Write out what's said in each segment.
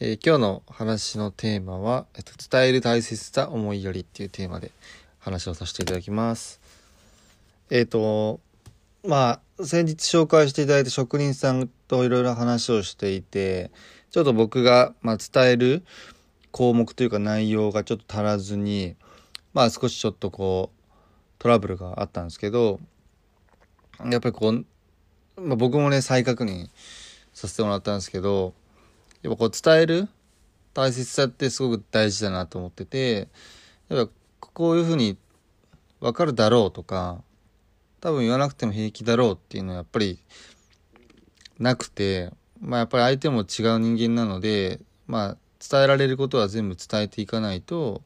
えー今日の話のテーマは、えっと、伝える大切さ思いやりっていうテーマで話をさせていただきます。えっ、と、まあ、先日紹介していただいた職人さんといろいろ話をしていて、ちょっと僕が、まあ、伝える項目というか内容がちょっと足らずに、まあ少しちょっとこう、トラブルがあったんですけど、やっぱりこう、まあ、僕もね、再確認させてもらったんですけど、やっぱこう伝える大切さってすごく大事だなと思っててやっぱこういうふうに分かるだろうとか多分言わなくても平気だろうっていうのはやっぱりなくてまあやっぱり相手も違う人間なのでまあ伝えられることは全部伝えていかないと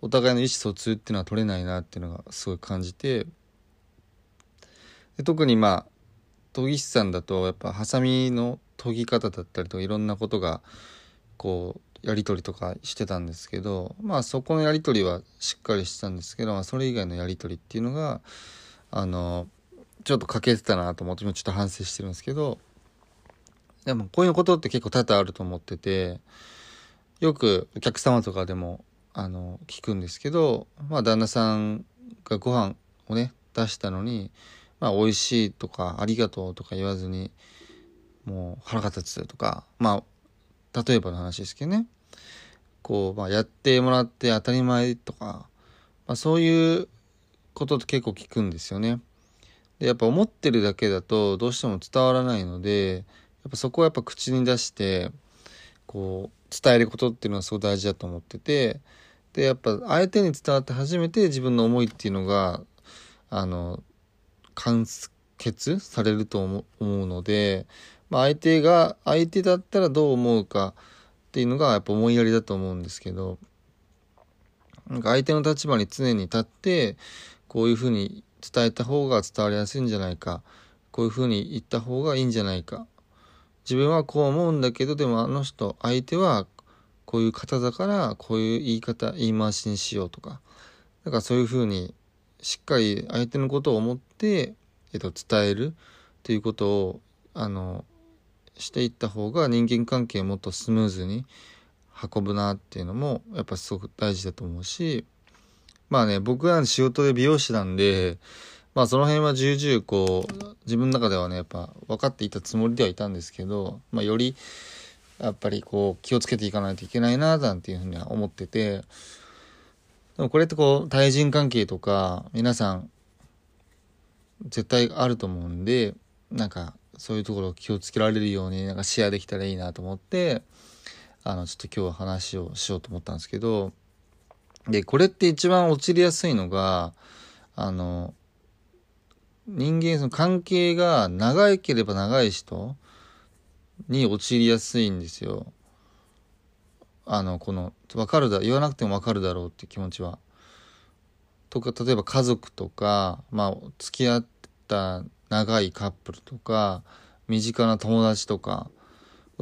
お互いの意思疎通っていうのは取れないなっていうのがすごい感じてで特にまあ研ぎ師さんだとやっぱハサミの研ぎ方だったりとかいろんなことがこうやり取りとかしてたんですけどまあそこのやり取りはしっかりしてたんですけど、まあ、それ以外のやり取りっていうのがあのちょっと欠けてたなと思って今ちょっと反省してるんですけどでもこういうことって結構多々あると思っててよくお客様とかでもあの聞くんですけどまあ旦那さんがご飯をね出したのにまあ美味しいとかありがとうとか言わずにもう腹が立つとかまあ例えばの話ですけどねこう、まあ、やってもらって当たり前とか、まあ、そういうことって結構聞くんですよね。でやっぱ思ってるだけだとどうしても伝わらないのでやっぱそこはやっぱ口に出してこう伝えることっていうのはすごい大事だと思っててでやっぱ相手に伝わって初めて自分の思いっていうのがあの完結されると思うので、まあ、相手が相手だったらどう思うかっていうのがやっぱ思いやりだと思うんですけどなんか相手の立場に常に立ってこういうふうに伝えた方が伝わりやすいんじゃないかこういうふうに言った方がいいんじゃないか。自分はこう思うんだけどでもあの人相手はこういう方だからこういう言い方言い回しにしようとかだかそういうふうにしっかり相手のことを思って、えっと、伝えるということをあのしていった方が人間関係もっとスムーズに運ぶなっていうのもやっぱすごく大事だと思うしまあね僕は仕事で美容師なんでまあその辺は重々こう自分の中ではねやっぱ分かっていたつもりではいたんですけど、まあ、よりやっぱりこう気をつけていかないといけないななんていうふうには思っててでもこれってこう対人関係とか皆さん絶対あると思うんでなんかそういうところ気をつけられるようになんかシェアできたらいいなと思ってあのちょっと今日は話をしようと思ったんですけどでこれって一番陥りやすいのがあの人間その関係が長ければ長い人に陥りやすいんですよ。あのこの分かるだ言わなくても分かるだろうって気持ちは。とか例えば家族とかまあ付き合った長いカップルとか身近な友達とか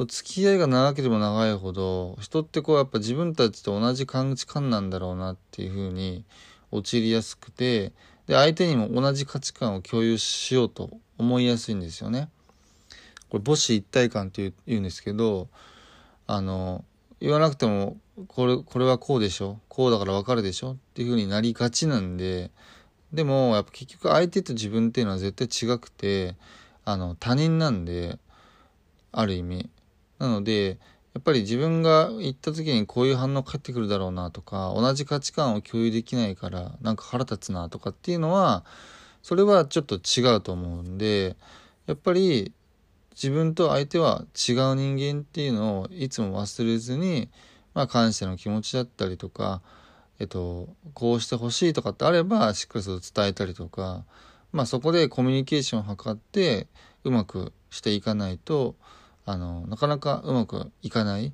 付き合いが長ければ長いほど人ってこうやっぱ自分たちと同じ価値観なんだろうなっていうふうに陥りやすくてで相手にも同じ価値観を共有しようと思いやすいんですよね。これ母子一体感って言うんですけどあの言わなくてもこれこれはこうでしょ？こうだから分かるでしょ？っていう風になりがちなんででもやっぱ結局相手と自分っていうのは絶対違くてあの他人なんである意味。なのでやっぱり自分が言った時にこういう反応返ってくるだろうなとか同じ価値観を共有できないからなんか腹立つなとかっていうのはそれはちょっと違うと思うんでやっぱり自分と相手は違う人間っていうのをいつも忘れずに、まあ、感謝の気持ちだったりとか、えっと、こうしてほしいとかってあればしっかりそれを伝えたりとか、まあ、そこでコミュニケーションを図ってうまくしていかないとあのなかなかうまくいかないっ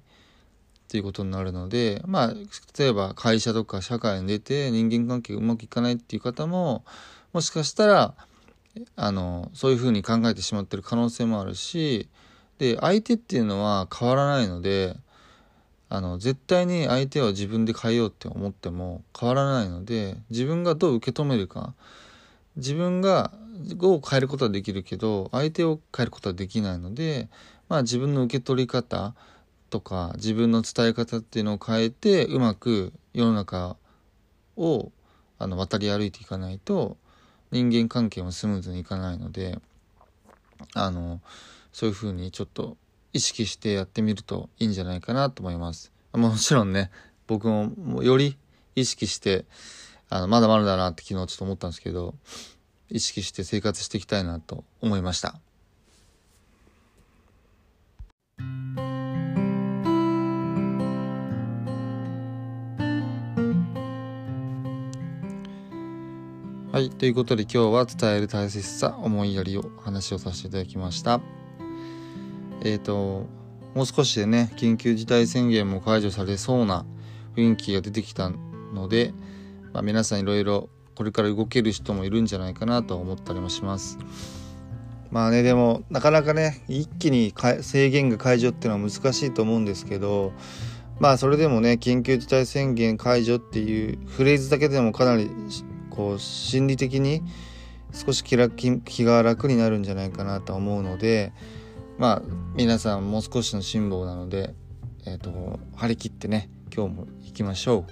ていうことになるのでまあ例えば会社とか社会に出て人間関係がうまくいかないっていう方ももしかしたらあのそういうふうに考えてしまってる可能性もあるしで相手っていうのは変わらないのであの絶対に相手は自分で変えようって思っても変わらないので自分がどう受け止めるか自分がを変えることはできるけど相手を変えることはできないのでまあ自分の受け取り方とか自分の伝え方っていうのを変えてうまく世の中をあの渡り歩いていかないと人間関係もスムーズにいかないのであのそういうふうにちょっと意識してやってみるといいんじゃないかなと思います。もちろんね、僕もより意識して、あの、まだまだだなって昨日ちょっと思ったんですけど、意識して生活していきたいなと思いました。はい。ということで今日は伝える大切さ、思いやりを話をさせていただきました。えっ、ー、ともう少しでね緊急事態宣言も解除されそうな雰囲気が出てきたので、まあ、皆さんいろいろこれから動ける人もいるんじゃないかなと思ったりもします。まあねでもなかなかね一気に制限が解除っていうのは難しいと思うんですけどまあそれでもね緊急事態宣言解除っていうフレーズだけでもかなりこう心理的に少し気が楽になるんじゃないかなと思うのでまあ皆さんもう少しの辛抱なので、えーと、張り切ってね今日も行きましょう。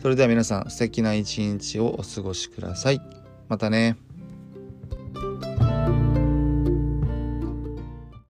それでは皆さん素敵な一日をお過ごしください。またね。